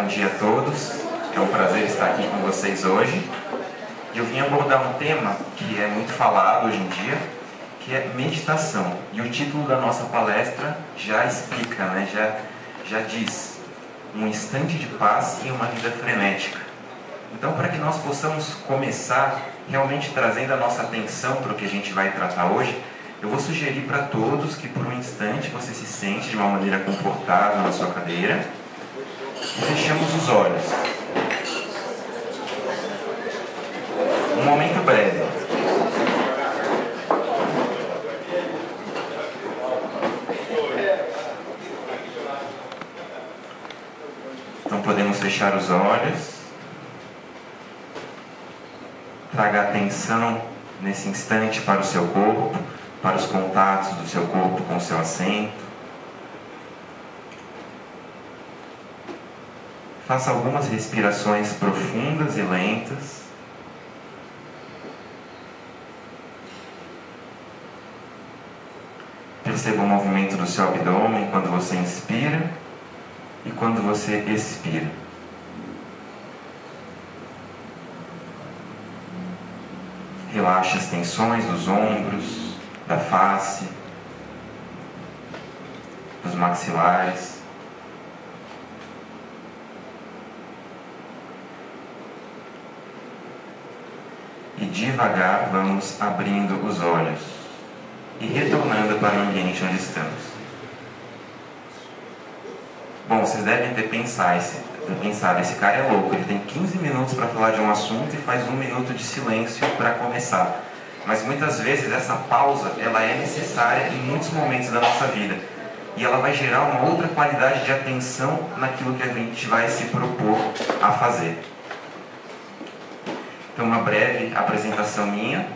bom dia a todos. É um prazer estar aqui com vocês hoje. Eu vim abordar um tema que é muito falado hoje em dia, que é meditação. E o título da nossa palestra já explica, né? já, já diz: um instante de paz em uma vida frenética. Então, para que nós possamos começar realmente trazendo a nossa atenção para o que a gente vai tratar hoje, eu vou sugerir para todos que por um instante você se sente de uma maneira confortável na sua cadeira e fechemos os olhos. Um momento breve. Então podemos fechar os olhos. Traga atenção nesse instante para o seu corpo para os contatos do seu corpo com o seu assento. Faça algumas respirações profundas e lentas. Perceba o movimento do seu abdômen quando você inspira e quando você expira. Relaxe as tensões dos ombros, da face, dos maxilares. E devagar vamos abrindo os olhos e retornando para o ambiente onde estamos. Bom, vocês devem ter pensado, pensado, esse cara é louco, ele tem 15 minutos para falar de um assunto e faz um minuto de silêncio para começar. Mas muitas vezes essa pausa ela é necessária em muitos momentos da nossa vida e ela vai gerar uma outra qualidade de atenção naquilo que a gente vai se propor a fazer. Então, uma breve apresentação minha.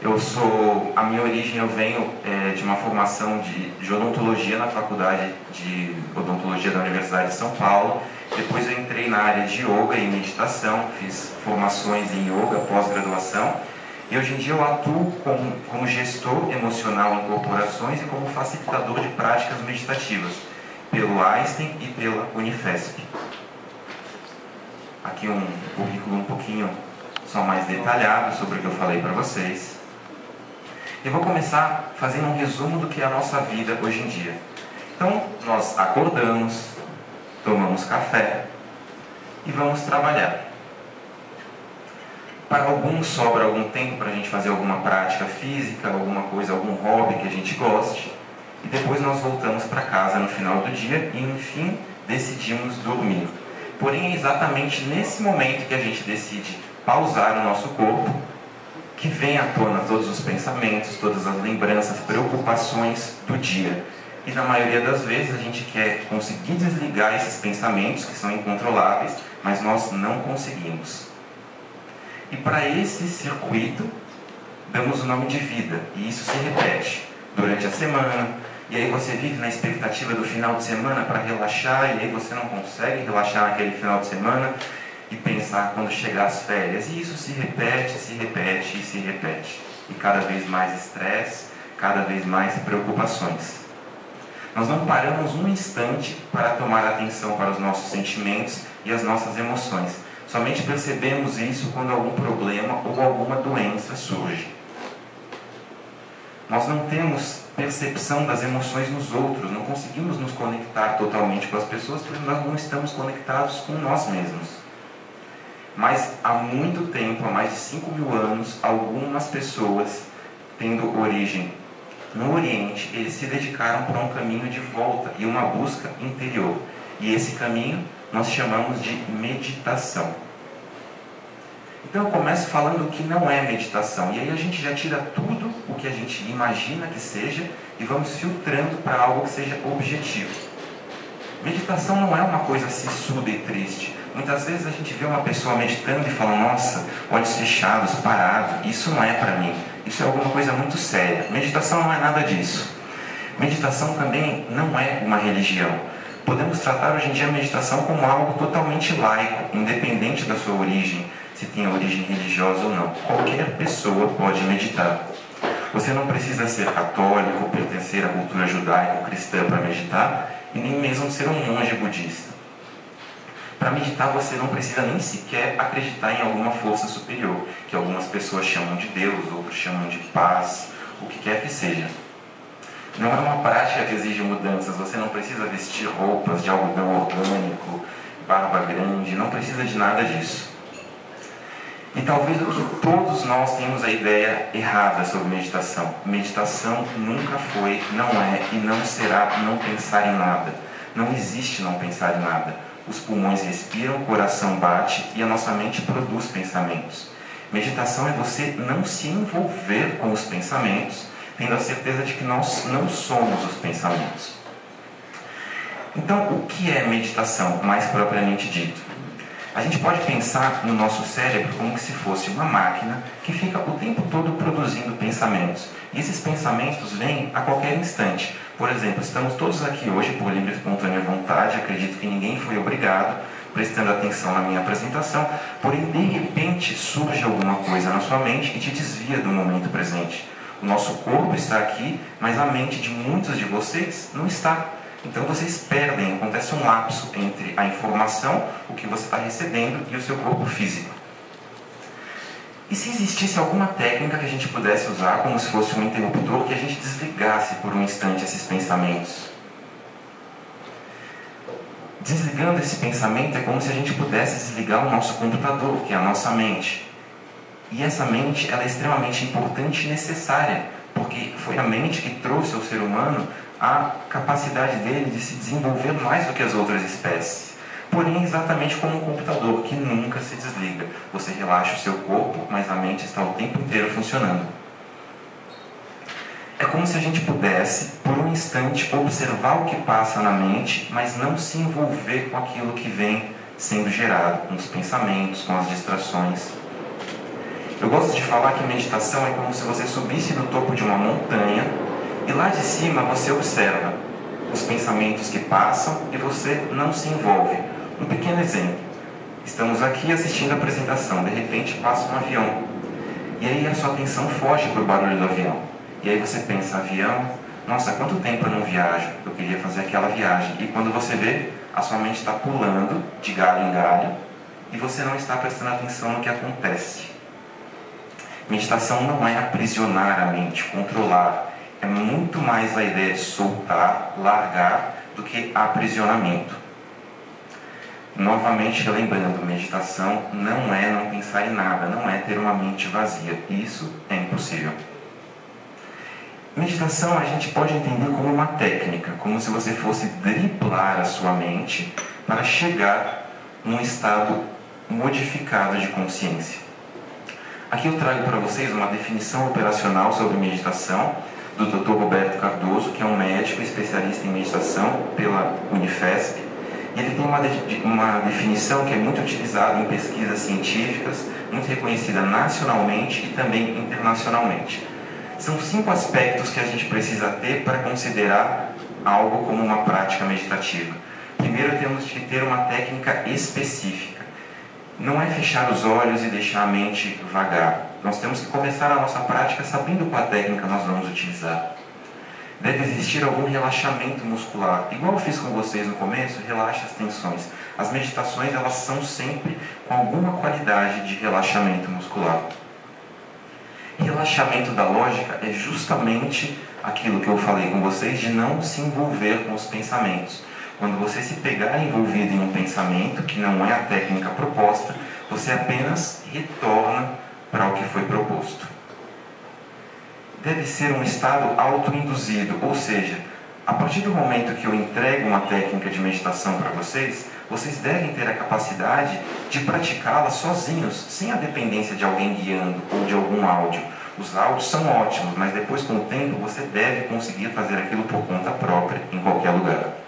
Eu sou, a minha origem eu venho é, de uma formação de, de odontologia na faculdade de odontologia da Universidade de São Paulo. Depois eu entrei na área de yoga e meditação, fiz formações em yoga, pós-graduação e hoje em dia eu atuo como, como gestor emocional em corporações e como facilitador de práticas meditativas pelo Einstein e pela Unifesp. Aqui um currículo um pouquinho só mais detalhado sobre o que eu falei para vocês. E vou começar fazendo um resumo do que é a nossa vida hoje em dia. Então, nós acordamos, tomamos café e vamos trabalhar. Para alguns sobra algum tempo para a gente fazer alguma prática física, alguma coisa, algum hobby que a gente goste. E depois nós voltamos para casa no final do dia e, enfim, decidimos dormir. Porém, é exatamente nesse momento que a gente decide pausar o nosso corpo que vem à tona todos os pensamentos, todas as lembranças, preocupações do dia. E na maioria das vezes a gente quer conseguir desligar esses pensamentos que são incontroláveis, mas nós não conseguimos. E para esse circuito, damos o nome de vida. E isso se repete durante a semana. E aí você vive na expectativa do final de semana para relaxar, e aí você não consegue relaxar naquele final de semana e pensar quando chegar as férias. E isso se repete, se repete e se repete. E cada vez mais estresse, cada vez mais preocupações. Nós não paramos um instante para tomar atenção para os nossos sentimentos e as nossas emoções. Somente percebemos isso quando algum problema ou alguma doença surge. Nós não temos percepção das emoções nos outros, não conseguimos nos conectar totalmente com as pessoas porque nós não estamos conectados com nós mesmos. Mas há muito tempo, há mais de 5 mil anos, algumas pessoas, tendo origem no Oriente, eles se dedicaram para um caminho de volta e uma busca interior. E esse caminho nós chamamos de meditação. Então eu começo falando que não é meditação, e aí a gente já tira tudo o que a gente imagina que seja e vamos filtrando para algo que seja objetivo. Meditação não é uma coisa sissuda e triste. Muitas vezes a gente vê uma pessoa meditando e fala, nossa, olhos fechados, parado, isso não é para mim. Isso é alguma coisa muito séria. Meditação não é nada disso. Meditação também não é uma religião podemos tratar hoje em dia a meditação como algo totalmente laico, independente da sua origem, se tem origem religiosa ou não. Qualquer pessoa pode meditar. Você não precisa ser católico, pertencer à cultura judaico-cristã para meditar, e nem mesmo ser um monge budista. Para meditar, você não precisa nem sequer acreditar em alguma força superior, que algumas pessoas chamam de Deus, outros chamam de paz, o que quer que seja. Não é uma prática que exige mudanças, você não precisa vestir roupas de algodão orgânico, barba grande, não precisa de nada disso. E talvez o que todos nós temos a ideia errada sobre meditação. Meditação nunca foi, não é e não será não pensar em nada. Não existe não pensar em nada. Os pulmões respiram, o coração bate e a nossa mente produz pensamentos. Meditação é você não se envolver com os pensamentos, tendo a certeza de que nós não somos os pensamentos. Então, o que é meditação, mais propriamente dito? A gente pode pensar no nosso cérebro como se fosse uma máquina que fica o tempo todo produzindo pensamentos. E esses pensamentos vêm a qualquer instante. Por exemplo, estamos todos aqui hoje por livre e espontânea vontade, acredito que ninguém foi obrigado, prestando atenção na minha apresentação, porém de repente surge alguma coisa na sua mente e te desvia do momento presente. O nosso corpo está aqui, mas a mente de muitos de vocês não está. Então vocês perdem, acontece um lapso entre a informação, o que você está recebendo e o seu corpo físico. E se existisse alguma técnica que a gente pudesse usar como se fosse um interruptor que a gente desligasse por um instante esses pensamentos? Desligando esse pensamento é como se a gente pudesse desligar o nosso computador, que é a nossa mente. E essa mente ela é extremamente importante e necessária, porque foi a mente que trouxe ao ser humano a capacidade dele de se desenvolver mais do que as outras espécies. Porém, exatamente como um computador que nunca se desliga. Você relaxa o seu corpo, mas a mente está o tempo inteiro funcionando. É como se a gente pudesse, por um instante, observar o que passa na mente, mas não se envolver com aquilo que vem sendo gerado, com os pensamentos, com as distrações. Eu gosto de falar que meditação é como se você subisse no topo de uma montanha e lá de cima você observa os pensamentos que passam e você não se envolve. Um pequeno exemplo. Estamos aqui assistindo a apresentação, de repente passa um avião. E aí a sua atenção foge para o barulho do avião. E aí você pensa, avião, nossa, quanto tempo eu não viajo? Eu queria fazer aquela viagem. E quando você vê, a sua mente está pulando de galho em galho e você não está prestando atenção no que acontece. Meditação não é aprisionar a mente, controlar, é muito mais a ideia de soltar, largar, do que aprisionamento. Novamente lembrando, meditação não é não pensar em nada, não é ter uma mente vazia. Isso é impossível. Meditação a gente pode entender como uma técnica, como se você fosse driblar a sua mente para chegar num estado modificado de consciência. Aqui eu trago para vocês uma definição operacional sobre meditação do Dr. Roberto Cardoso, que é um médico especialista em meditação pela Unifesp. Ele tem uma, de, uma definição que é muito utilizada em pesquisas científicas, muito reconhecida nacionalmente e também internacionalmente. São cinco aspectos que a gente precisa ter para considerar algo como uma prática meditativa. Primeiro, temos que ter uma técnica específica. Não é fechar os olhos e deixar a mente vagar nós temos que começar a nossa prática sabendo qual técnica nós vamos utilizar. Deve existir algum relaxamento muscular. Igual eu fiz com vocês no começo, relaxe as tensões. As meditações elas são sempre com alguma qualidade de relaxamento muscular. Relaxamento da lógica é justamente aquilo que eu falei com vocês de não se envolver com os pensamentos. Quando você se pegar envolvido em um pensamento que não é a técnica proposta, você apenas retorna para o que foi proposto. Deve ser um estado autoinduzido, ou seja, a partir do momento que eu entrego uma técnica de meditação para vocês, vocês devem ter a capacidade de praticá-la sozinhos, sem a dependência de alguém guiando ou de algum áudio. Os áudios são ótimos, mas depois, com o tempo, você deve conseguir fazer aquilo por conta própria, em qualquer lugar.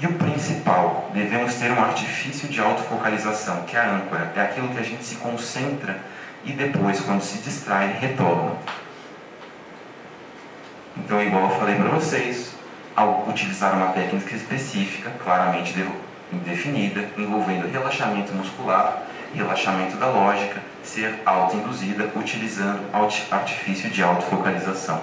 E o principal, devemos ter um artifício de autofocalização, que é a âncora, é aquilo que a gente se concentra e depois, quando se distrai, retorna. Então, igual eu falei para vocês, ao utilizar uma técnica específica, claramente definida, envolvendo relaxamento muscular, relaxamento da lógica, ser autoinduzida, utilizando artifício de autofocalização.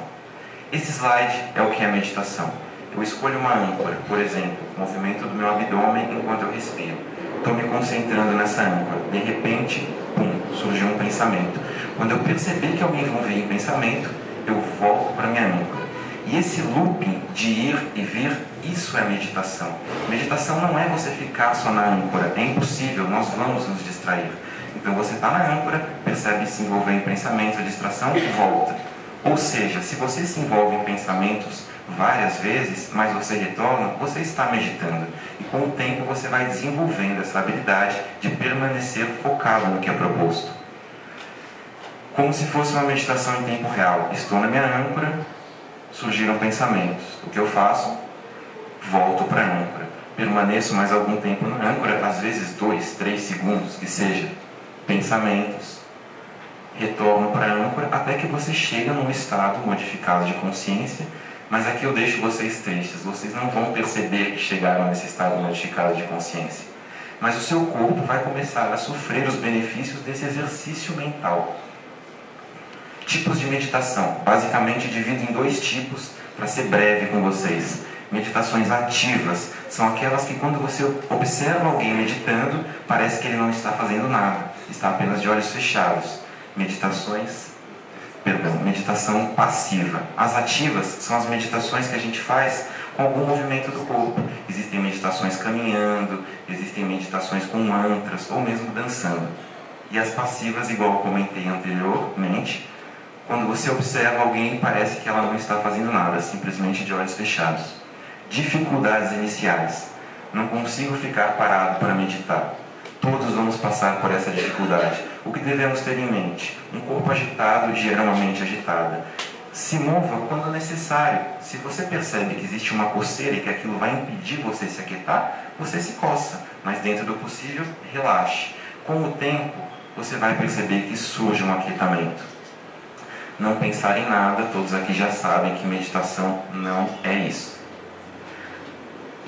Esse slide é o que é meditação Eu escolho uma âncora, por exemplo, movimento do meu abdômen enquanto eu respiro. Estou me concentrando nessa âncora. De repente, pum, surgiu um pensamento. Quando eu perceber que me envolvi em pensamento, eu volto para minha âncora. E esse looping de ir e vir, isso é meditação. Meditação não é você ficar só na âncora, é impossível, nós vamos nos distrair. Então você está na âncora, percebe se envolver em pensamentos, a distração, volta. Ou seja, se você se envolve em pensamentos várias vezes, mas você retorna, você está meditando. E com o tempo você vai desenvolvendo essa habilidade de permanecer focado no que é proposto. Como se fosse uma meditação em tempo real. Estou na minha âncora, surgiram pensamentos. O que eu faço? Volto para a âncora. Permaneço mais algum tempo na âncora, às vezes dois, três segundos, que seja. Pensamentos. Retorno para a âncora até que você chega num estado modificado de consciência mas aqui eu deixo vocês tristes. Vocês não vão perceber que chegaram nesse estado modificado de consciência. Mas o seu corpo vai começar a sofrer os benefícios desse exercício mental. Tipos de meditação. Basicamente divido em dois tipos para ser breve com vocês. Meditações ativas são aquelas que quando você observa alguém meditando, parece que ele não está fazendo nada, está apenas de olhos fechados. Meditações perdão, meditação passiva. As ativas são as meditações que a gente faz com algum movimento do corpo. Existem meditações caminhando, existem meditações com mantras ou mesmo dançando. E as passivas, igual comentei anteriormente, quando você observa alguém, parece que ela não está fazendo nada, simplesmente de olhos fechados. Dificuldades iniciais. Não consigo ficar parado para meditar. Todos vamos passar por essa dificuldade. O que devemos ter em mente? Um corpo agitado gera uma mente agitada. Se mova quando necessário. Se você percebe que existe uma coceira e que aquilo vai impedir você se aquietar, você se coça. Mas dentro do possível, relaxe. Com o tempo, você vai perceber que surge um aquietamento. Não pensar em nada, todos aqui já sabem que meditação não é isso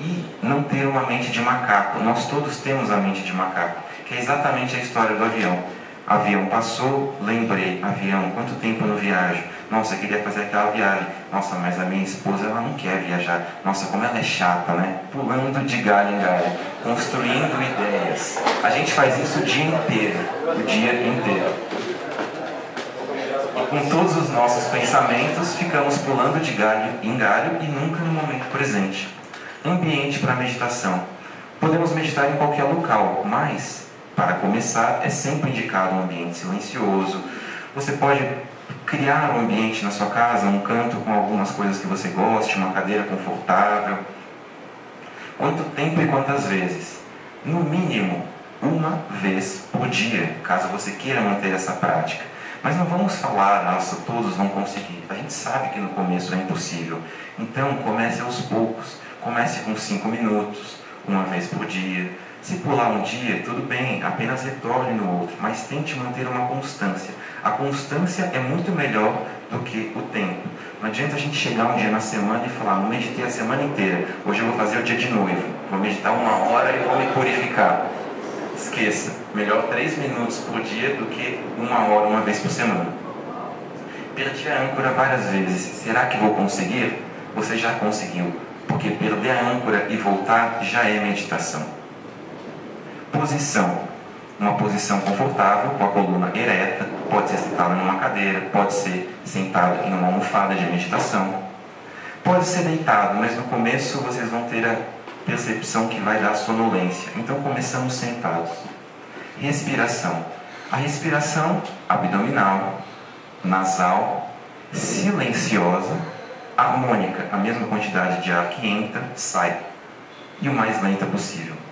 e não ter uma mente de macaco. Nós todos temos a mente de macaco, que é exatamente a história do avião. Avião passou, lembrei, avião, quanto tempo no viajo? Nossa, eu queria fazer aquela viagem. Nossa, mas a minha esposa ela não quer viajar. Nossa, como ela é chata, né? Pulando de galho em galho, construindo ideias. A gente faz isso o dia inteiro, o dia inteiro. E com todos os nossos pensamentos, ficamos pulando de galho em galho e nunca no momento presente ambiente para meditação. Podemos meditar em qualquer local, mas, para começar, é sempre indicado um ambiente silencioso. Você pode criar um ambiente na sua casa, um canto com algumas coisas que você goste, uma cadeira confortável. Quanto tempo e quantas vezes? No mínimo, uma vez por dia, caso você queira manter essa prática. Mas não vamos falar, nossa, todos vão conseguir. A gente sabe que no começo é impossível. Então, comece aos poucos. Comece com 5 minutos, uma vez por dia. Se pular um dia, tudo bem, apenas retorne no outro, mas tente manter uma constância. A constância é muito melhor do que o tempo. Não adianta a gente chegar um dia na semana e falar, não meditei a semana inteira, hoje eu vou fazer o dia de noivo, vou meditar uma hora e vou me purificar. Esqueça, melhor 3 minutos por dia do que uma hora uma vez por semana. Perdi a âncora várias vezes, será que vou conseguir? Você já conseguiu porque perder a âncora e voltar já é meditação. Posição. Uma posição confortável, com a coluna ereta, pode ser sentada numa cadeira, pode ser sentado em uma almofada de meditação. Pode ser deitado, mas no começo vocês vão ter a percepção que vai dar sonolência. Então começamos sentados. Respiração. A respiração abdominal, nasal, silenciosa harmônica, a mesma quantidade de ar que entra, sai, e o mais lenta possível.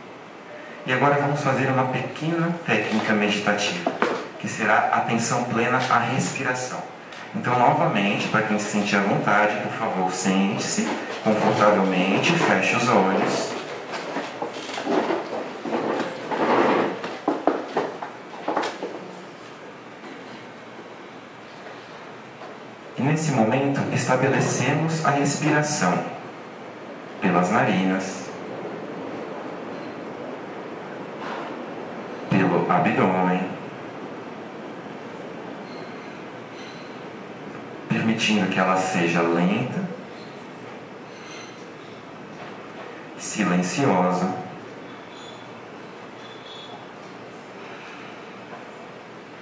E agora vamos fazer uma pequena técnica meditativa, que será atenção plena à respiração. Então, novamente, para quem se sentir à vontade, por favor, sente-se confortavelmente, feche os olhos. nesse momento, estabelecemos a respiração pelas narinas, pelo abdômen, permitindo que ela seja lenta silenciosa.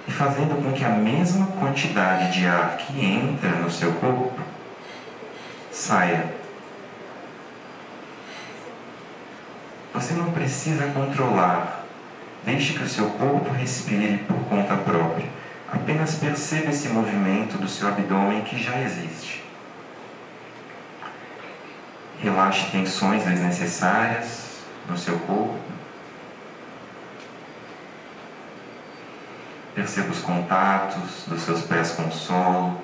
E fazendo com que a mesma quantidade de ar que entra no seu corpo saia. Você não precisa controlar. Deixe que o seu corpo respire por conta própria. Apenas perceba esse movimento do seu abdômen que já existe. Relaxe tensões desnecessárias no seu corpo. Perceba os contatos dos seus pés com o solo,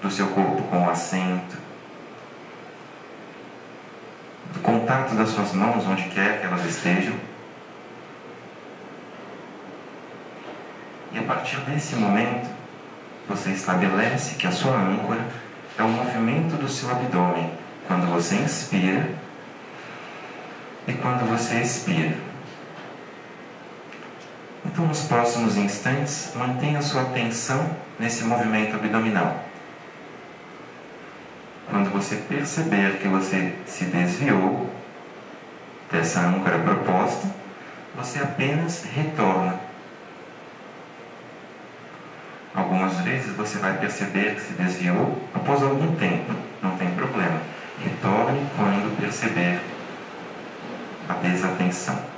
do seu corpo com o assento, do contato das suas mãos onde quer que elas estejam. A partir desse momento, você estabelece que a sua âncora é o movimento do seu abdômen quando você inspira e quando você expira. Então, nos próximos instantes, mantenha sua atenção nesse movimento abdominal. Quando você perceber que você se desviou dessa âncora proposta, você apenas retorna. Algumas vezes você vai perceber que se desviou após algum tempo, não tem problema. Retorne quando perceber a desatenção.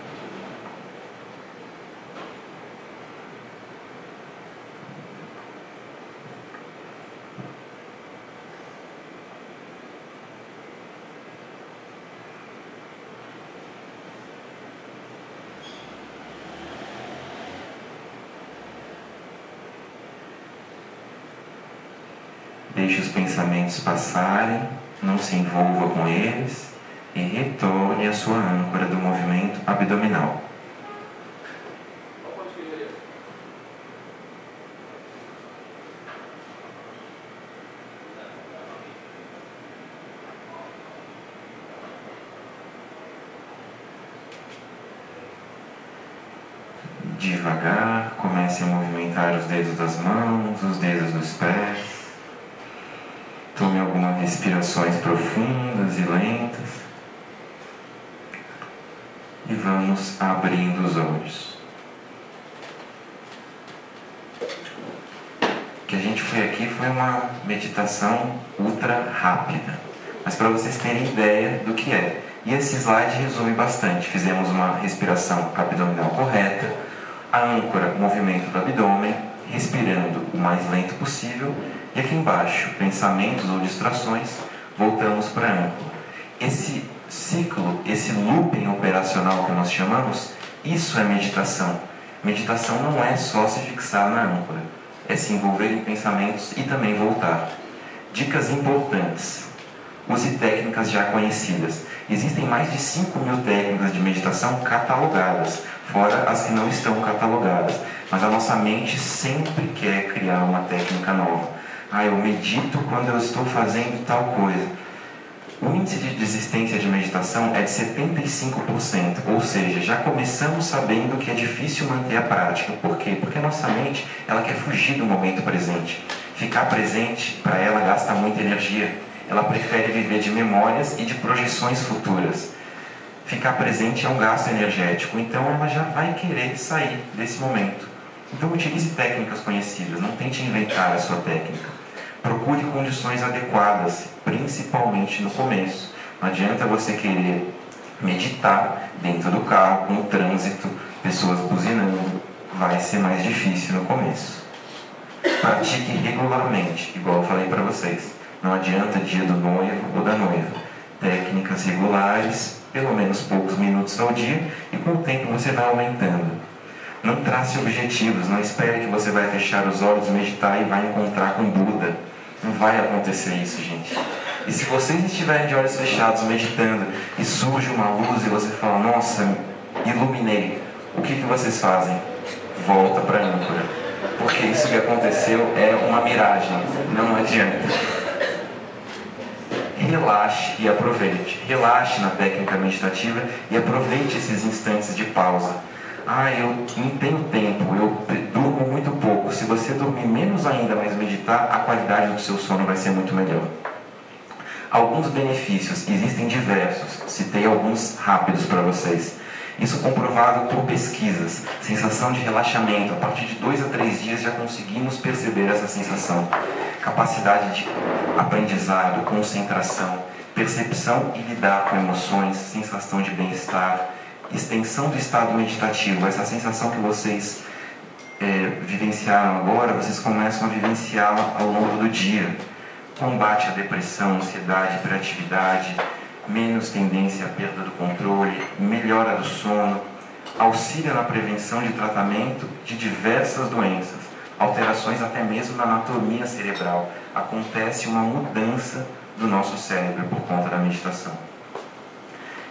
Deixe os pensamentos passarem não se envolva com eles e retorne à sua âncora do movimento abdominal. Devagar, comece a movimentar os dedos das mãos, os dedos dos pés. Respirações profundas e lentas. E vamos abrindo os olhos. O que a gente foi aqui foi uma meditação ultra rápida. Mas para vocês terem ideia do que é. E esse slide resume bastante. Fizemos uma respiração abdominal correta, a âncora, movimento do abdômen, respirando o mais lento possível e aqui embaixo, pensamentos ou distrações, voltamos para a âncora. Esse ciclo, esse looping operacional que nós chamamos, isso é meditação. Meditação não é só se fixar na âncora, é se envolver em pensamentos e também voltar. Dicas importantes. Use técnicas já conhecidas. Existem mais de 5 mil técnicas de meditação catalogadas, fora as que não estão catalogadas. Mas a nossa mente sempre quer criar uma técnica nova. Ah, eu medito quando eu estou fazendo tal coisa. O índice de desistência de meditação é de 75%, ou seja, já começamos sabendo que é difícil manter a prática. Por quê? Porque a nossa mente ela quer fugir do momento presente. Ficar presente para ela gasta muita energia. Ela prefere viver de memórias e de projeções futuras. Ficar presente é um gasto energético, então ela já vai querer sair desse momento. Então utilize técnicas conhecidas, não tente inventar a sua técnica. Procure condições adequadas, principalmente no começo. Não adianta você querer meditar dentro do carro, com o trânsito, pessoas buzinando. Vai ser mais difícil no começo. Pratique regularmente, igual eu falei para vocês. Não adianta dia do noivo ou da noiva. Técnicas regulares, pelo menos poucos minutos ao dia, e com o tempo você vai aumentando. Não trace objetivos, não espere que você vai fechar os olhos, meditar e vai encontrar com Buda não vai acontecer isso, gente. E se vocês estiverem de olhos fechados meditando e surge uma luz e você fala, nossa, iluminei, o que, que vocês fazem? Volta para a âncora. Porque isso que aconteceu é uma miragem, não adianta. Relaxe e aproveite. Relaxe na técnica meditativa e aproveite esses instantes de pausa ah, eu não tenho tempo, eu durmo muito pouco. Se você dormir menos ainda, mas meditar, a qualidade do seu sono vai ser muito melhor. Alguns benefícios, existem diversos, citei alguns rápidos para vocês. Isso comprovado por pesquisas. Sensação de relaxamento. A partir de dois a três dias já conseguimos perceber essa sensação. Capacidade de aprendizado, concentração, percepção e lidar com emoções, sensação de bem-estar, extensão do estado meditativo. Essa sensação que vocês é, vivenciaram agora, vocês começam a vivenciá-la ao longo do dia. Combate à depressão, ansiedade, hiperatividade, menos tendência à perda do controle, melhora do sono, auxilia na prevenção de tratamento de diversas doenças, alterações até mesmo na anatomia cerebral. Acontece uma mudança do nosso cérebro por conta da meditação.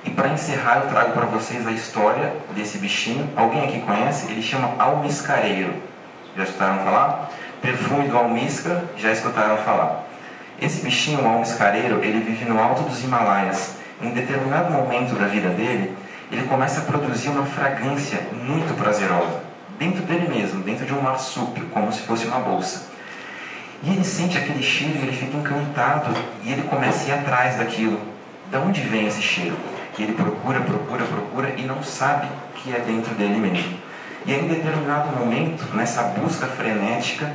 E para encerrar, eu trago para vocês a história desse bichinho. Alguém aqui conhece? Ele chama almiscareiro. Já escutaram falar? Perfume do almíscar, já escutaram falar. Esse bichinho, o almiscareiro, ele vive no alto dos Himalaias. Em determinado momento da vida dele, ele começa a produzir uma fragrância muito prazerosa, dentro dele mesmo, dentro de um marsúpio, como se fosse uma bolsa. E ele sente aquele cheiro e ele fica encantado e ele começa a ir atrás daquilo. De onde vem esse cheiro? Que ele procura, procura, procura e não sabe que é dentro dele mesmo. E em determinado momento, nessa busca frenética,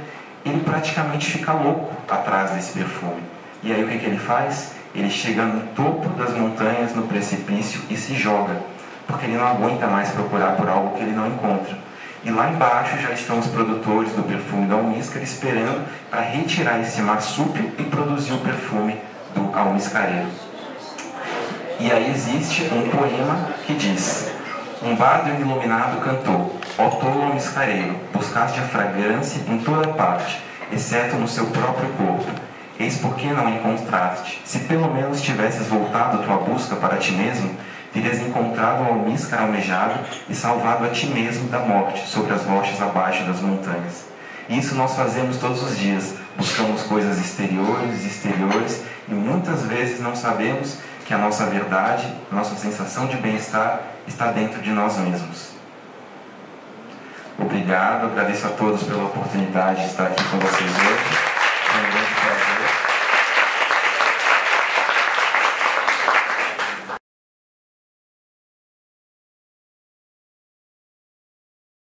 ele praticamente fica louco atrás desse perfume. E aí o que, que ele faz? Ele chega no topo das montanhas, no precipício e se joga, porque ele não aguenta mais procurar por algo que ele não encontra. E lá embaixo já estão os produtores do perfume da almíscara esperando para retirar esse marsúpio e produzir o perfume do almiscareiro. E aí existe um poema que diz: Um bardo iluminado cantou, ó tolo miscareiro, buscaste a fragrância em toda parte, exceto no seu próprio corpo. Eis porque não encontraste. Se pelo menos tivesses voltado tua busca para ti mesmo, terias encontrado o almíscar almejado e salvado a ti mesmo da morte sobre as rochas abaixo das montanhas. Isso nós fazemos todos os dias. Buscamos coisas exteriores, exteriores, e muitas vezes não sabemos que a nossa verdade, nossa sensação de bem-estar está dentro de nós mesmos. Obrigado, agradeço a todos pela oportunidade de estar aqui com vocês hoje.